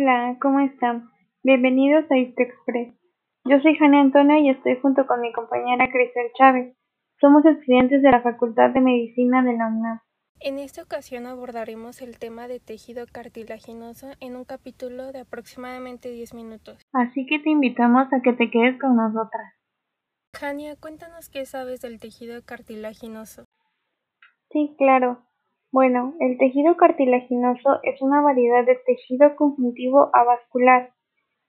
Hola, ¿cómo están? Bienvenidos a Express. Yo soy Jane Antonia y estoy junto con mi compañera Cristel Chávez. Somos estudiantes de la Facultad de Medicina de la UNAM. En esta ocasión abordaremos el tema de tejido cartilaginoso en un capítulo de aproximadamente 10 minutos. Así que te invitamos a que te quedes con nosotras. Jania, cuéntanos qué sabes del tejido cartilaginoso. Sí, claro. Bueno, el tejido cartilaginoso es una variedad de tejido conjuntivo avascular.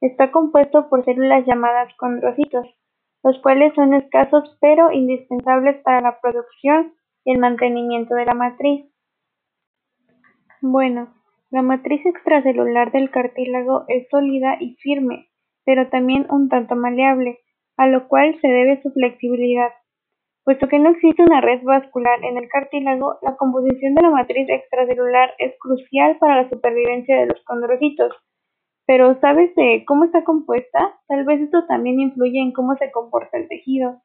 Está compuesto por células llamadas condrocitos, los cuales son escasos pero indispensables para la producción y el mantenimiento de la matriz. Bueno, la matriz extracelular del cartílago es sólida y firme, pero también un tanto maleable, a lo cual se debe su flexibilidad. Puesto que no existe una red vascular en el cartílago, la composición de la matriz extracelular es crucial para la supervivencia de los condrocitos. Pero ¿sabes de cómo está compuesta? Tal vez esto también influye en cómo se comporta el tejido.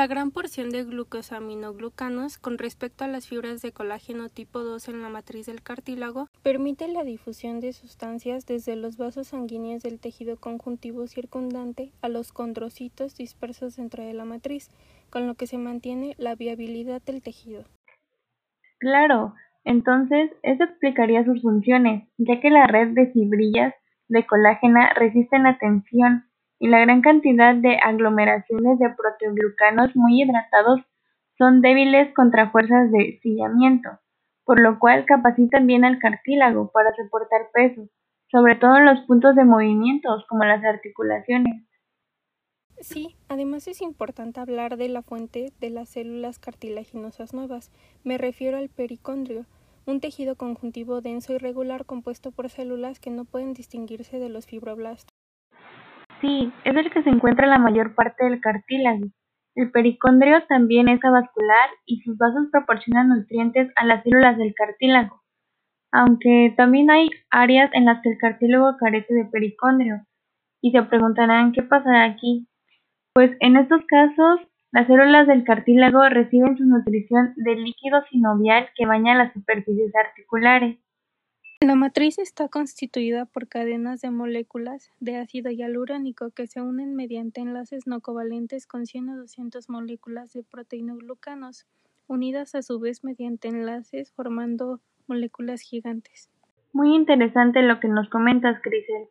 La gran porción de glucosaminoglucanos con respecto a las fibras de colágeno tipo 2 en la matriz del cartílago permite la difusión de sustancias desde los vasos sanguíneos del tejido conjuntivo circundante a los condrocitos dispersos dentro de la matriz, con lo que se mantiene la viabilidad del tejido. Claro, entonces eso explicaría sus funciones, ya que la red de fibrillas de colágena resisten la tensión y la gran cantidad de aglomeraciones de proteoglucanos muy hidratados son débiles contra fuerzas de sillamiento, por lo cual capacitan bien al cartílago para soportar peso, sobre todo en los puntos de movimientos como las articulaciones. Sí, además es importante hablar de la fuente de las células cartilaginosas nuevas. Me refiero al pericondrio, un tejido conjuntivo denso y regular compuesto por células que no pueden distinguirse de los fibroblastos. Sí, es el que se encuentra la mayor parte del cartílago. El pericondrio también es avascular y sus vasos proporcionan nutrientes a las células del cartílago, aunque también hay áreas en las que el cartílago carece de pericondrio. Y se preguntarán qué pasará aquí. Pues en estos casos, las células del cartílago reciben su nutrición del líquido sinovial que baña las superficies articulares. La matriz está constituida por cadenas de moléculas de ácido hialurónico que se unen mediante enlaces no covalentes con 100 o 200 moléculas de proteinoglucanos, unidas a su vez mediante enlaces formando moléculas gigantes. Muy interesante lo que nos comentas, Crisel.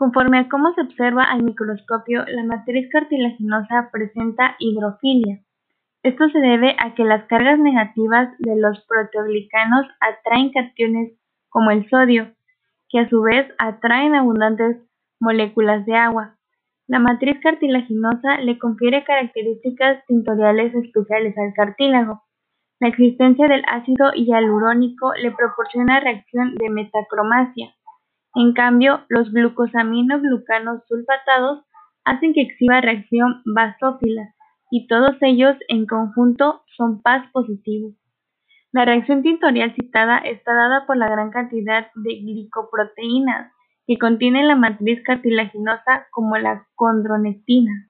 Conforme a cómo se observa al microscopio, la matriz cartilaginosa presenta hidrofilia. Esto se debe a que las cargas negativas de los proteoglicanos atraen cationes como el sodio, que a su vez atraen abundantes moléculas de agua. La matriz cartilaginosa le confiere características tintoriales especiales al cartílago. La existencia del ácido hialurónico le proporciona reacción de metacromacia. En cambio, los glucosaminoglucanos sulfatados hacen que exhiba reacción basófila y todos ellos en conjunto son paz positivos. La reacción tintorial citada está dada por la gran cantidad de glicoproteínas que contiene la matriz cartilaginosa como la condronectina.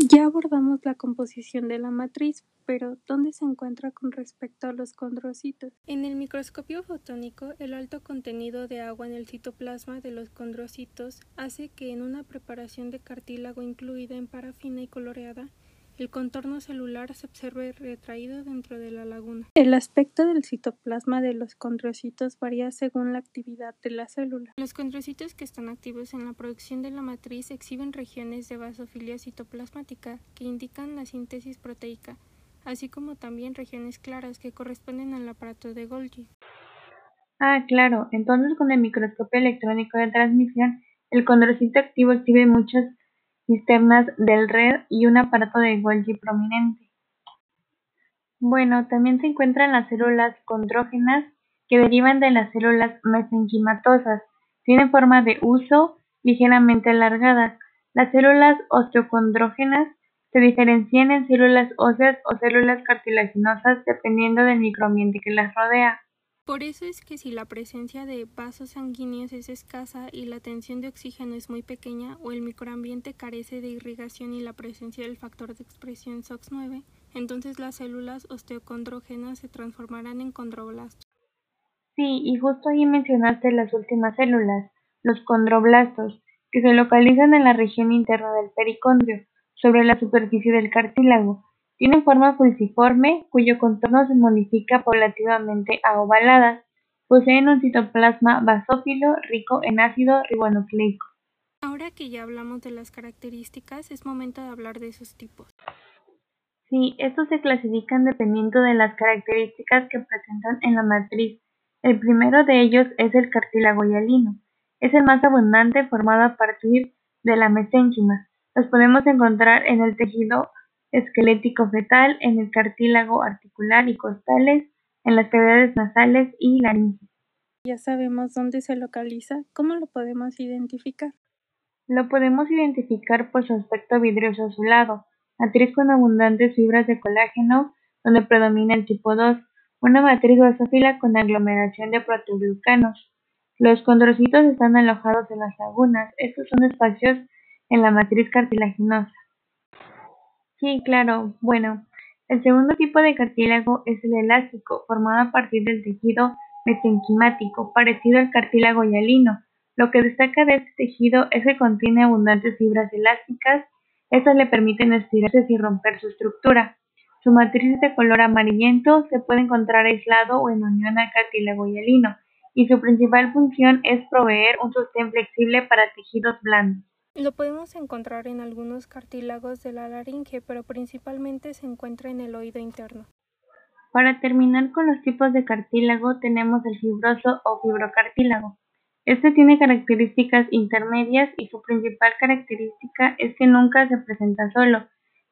Ya abordamos la composición de la matriz, pero ¿dónde se encuentra con respecto a los condrocitos? En el microscopio fotónico, el alto contenido de agua en el citoplasma de los condrocitos hace que en una preparación de cartílago incluida en parafina y coloreada, el contorno celular se observa retraído dentro de la laguna. El aspecto del citoplasma de los condrocitos varía según la actividad de la célula. Los condrocitos que están activos en la producción de la matriz exhiben regiones de basofilia citoplasmática que indican la síntesis proteica, así como también regiones claras que corresponden al aparato de Golgi. Ah, claro. Entonces, con el microscopio electrónico de transmisión, el condrocito activo exhibe muchas cisternas del red y un aparato de Golgi prominente. Bueno, también se encuentran las células condrógenas que derivan de las células mesenquimatosas. Tienen forma de uso ligeramente alargadas. Las células osteocondrógenas se diferencian en células óseas o células cartilaginosas dependiendo del microambiente que las rodea. Por eso es que si la presencia de vasos sanguíneos es escasa y la tensión de oxígeno es muy pequeña o el microambiente carece de irrigación y la presencia del factor de expresión SOX9, entonces las células osteocondrógenas se transformarán en condroblastos. Sí, y justo ahí mencionaste las últimas células, los condroblastos, que se localizan en la región interna del pericondrio, sobre la superficie del cartílago. Tienen forma pulsiforme, cuyo contorno se modifica paulatinamente a ovaladas. Poseen un citoplasma basófilo rico en ácido ribonucleico. Ahora que ya hablamos de las características, es momento de hablar de sus tipos. Sí, estos se clasifican dependiendo de las características que presentan en la matriz. El primero de ellos es el cartílago hialino. Es el más abundante formado a partir de la mesénquima. Los podemos encontrar en el tejido esquelético fetal, en el cartílago articular y costales, en las cavidades nasales y laringe. Ya sabemos dónde se localiza, ¿cómo lo podemos identificar? Lo podemos identificar por su aspecto vidrioso azulado, matriz con abundantes fibras de colágeno, donde predomina el tipo 2, una matriz basófila con aglomeración de proteoglucanos. Los condrocitos están alojados en las lagunas, estos son espacios en la matriz cartilaginosa. Sí, claro, bueno, el segundo tipo de cartílago es el elástico, formado a partir del tejido mesenquimático, parecido al cartílago hialino, lo que destaca de este tejido es que contiene abundantes fibras elásticas, estas le permiten estirarse sin romper su estructura. Su matriz es de color amarillento, se puede encontrar aislado o en unión al cartílago hialino, y su principal función es proveer un sostén flexible para tejidos blandos. Lo podemos encontrar en algunos cartílagos de la laringe, pero principalmente se encuentra en el oído interno. Para terminar con los tipos de cartílago tenemos el fibroso o fibrocartílago. Este tiene características intermedias y su principal característica es que nunca se presenta solo.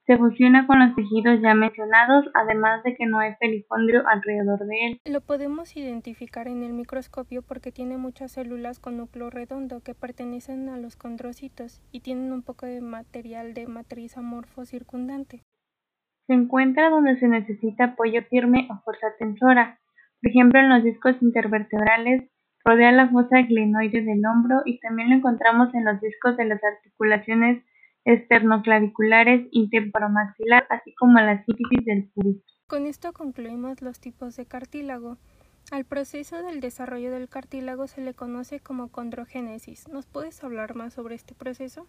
Se fusiona con los tejidos ya mencionados, además de que no hay perifondrio alrededor de él. Lo podemos identificar en el microscopio porque tiene muchas células con núcleo redondo que pertenecen a los condrocitos y tienen un poco de material de matriz amorfo circundante. Se encuentra donde se necesita apoyo firme o fuerza tensora, por ejemplo en los discos intervertebrales, Rodea la fosa glenoide del hombro y también lo encontramos en los discos de las articulaciones esternoclaviculares y temporomaxilar, así como la sífilis del pubis. Con esto concluimos los tipos de cartílago. Al proceso del desarrollo del cartílago se le conoce como condrogénesis. ¿Nos puedes hablar más sobre este proceso?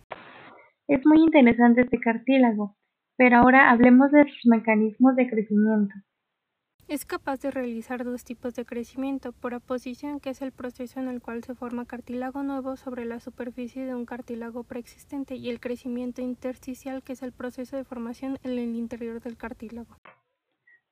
Es muy interesante este cartílago, pero ahora hablemos de sus mecanismos de crecimiento. Es capaz de realizar dos tipos de crecimiento, por aposición, que es el proceso en el cual se forma cartílago nuevo sobre la superficie de un cartílago preexistente, y el crecimiento intersticial, que es el proceso de formación en el interior del cartílago.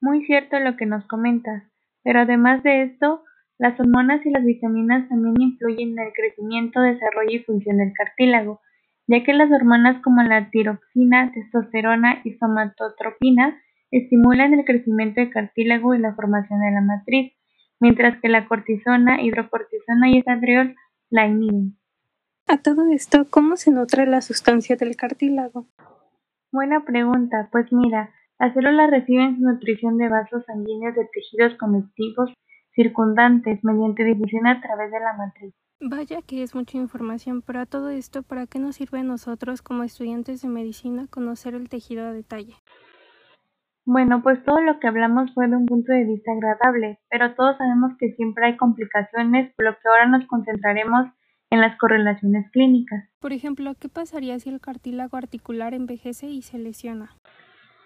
Muy cierto lo que nos comentas, pero además de esto, las hormonas y las vitaminas también influyen en el crecimiento, desarrollo y función del cartílago, ya que las hormonas como la tiroxina, testosterona y somatotropina estimulan el crecimiento del cartílago y la formación de la matriz, mientras que la cortisona, hidrocortisona y esadriol la inhiben. A todo esto, ¿cómo se nutre la sustancia del cartílago? Buena pregunta, pues mira, las células reciben su nutrición de vasos sanguíneos de tejidos conectivos circundantes mediante difusión a través de la matriz. Vaya que es mucha información, pero a todo esto, ¿para qué nos sirve a nosotros como estudiantes de medicina conocer el tejido a detalle? Bueno, pues todo lo que hablamos fue de un punto de vista agradable, pero todos sabemos que siempre hay complicaciones, por lo que ahora nos concentraremos en las correlaciones clínicas. Por ejemplo, ¿qué pasaría si el cartílago articular envejece y se lesiona?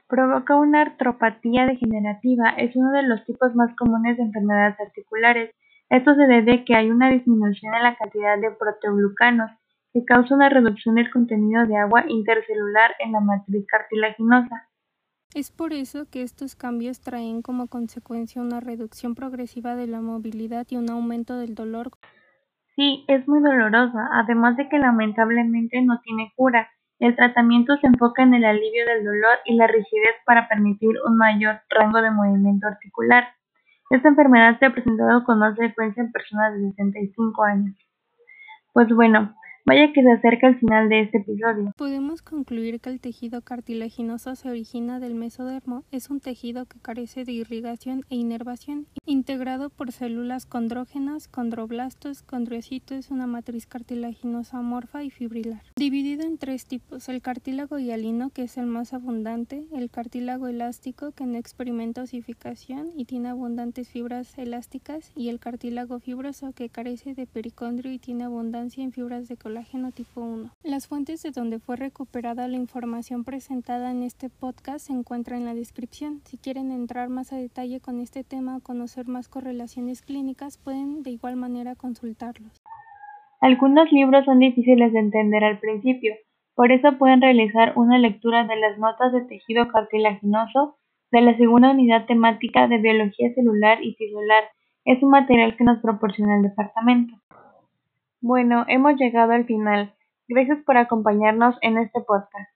Provoca una artropatía degenerativa, es uno de los tipos más comunes de enfermedades articulares. Esto se debe a que hay una disminución en la cantidad de proteoglucanos, que causa una reducción del contenido de agua intercelular en la matriz cartilaginosa. Es por eso que estos cambios traen como consecuencia una reducción progresiva de la movilidad y un aumento del dolor. Sí, es muy dolorosa, además de que lamentablemente no tiene cura. El tratamiento se enfoca en el alivio del dolor y la rigidez para permitir un mayor rango de movimiento articular. Esta enfermedad se ha presentado con más frecuencia en personas de 65 años. Pues bueno, Vaya que se acerca el final de este episodio. Podemos concluir que el tejido cartilaginoso se origina del mesodermo. Es un tejido que carece de irrigación e inervación, integrado por células condrógenas, condroblastos, condriocitos, una matriz cartilaginosa amorfa y fibrilar. Dividido en tres tipos, el cartílago hialino, que es el más abundante, el cartílago elástico, que no experimenta osificación y tiene abundantes fibras elásticas, y el cartílago fibroso, que carece de pericondrio y tiene abundancia en fibras de colágeno tipo 1. Las fuentes de donde fue recuperada la información presentada en este podcast se encuentran en la descripción. Si quieren entrar más a detalle con este tema o conocer más correlaciones clínicas, pueden de igual manera consultarlos. Algunos libros son difíciles de entender al principio, por eso pueden realizar una lectura de las notas de tejido cartilaginoso de la segunda unidad temática de biología celular y tisular. Es un material que nos proporciona el departamento. Bueno, hemos llegado al final. Gracias por acompañarnos en este podcast.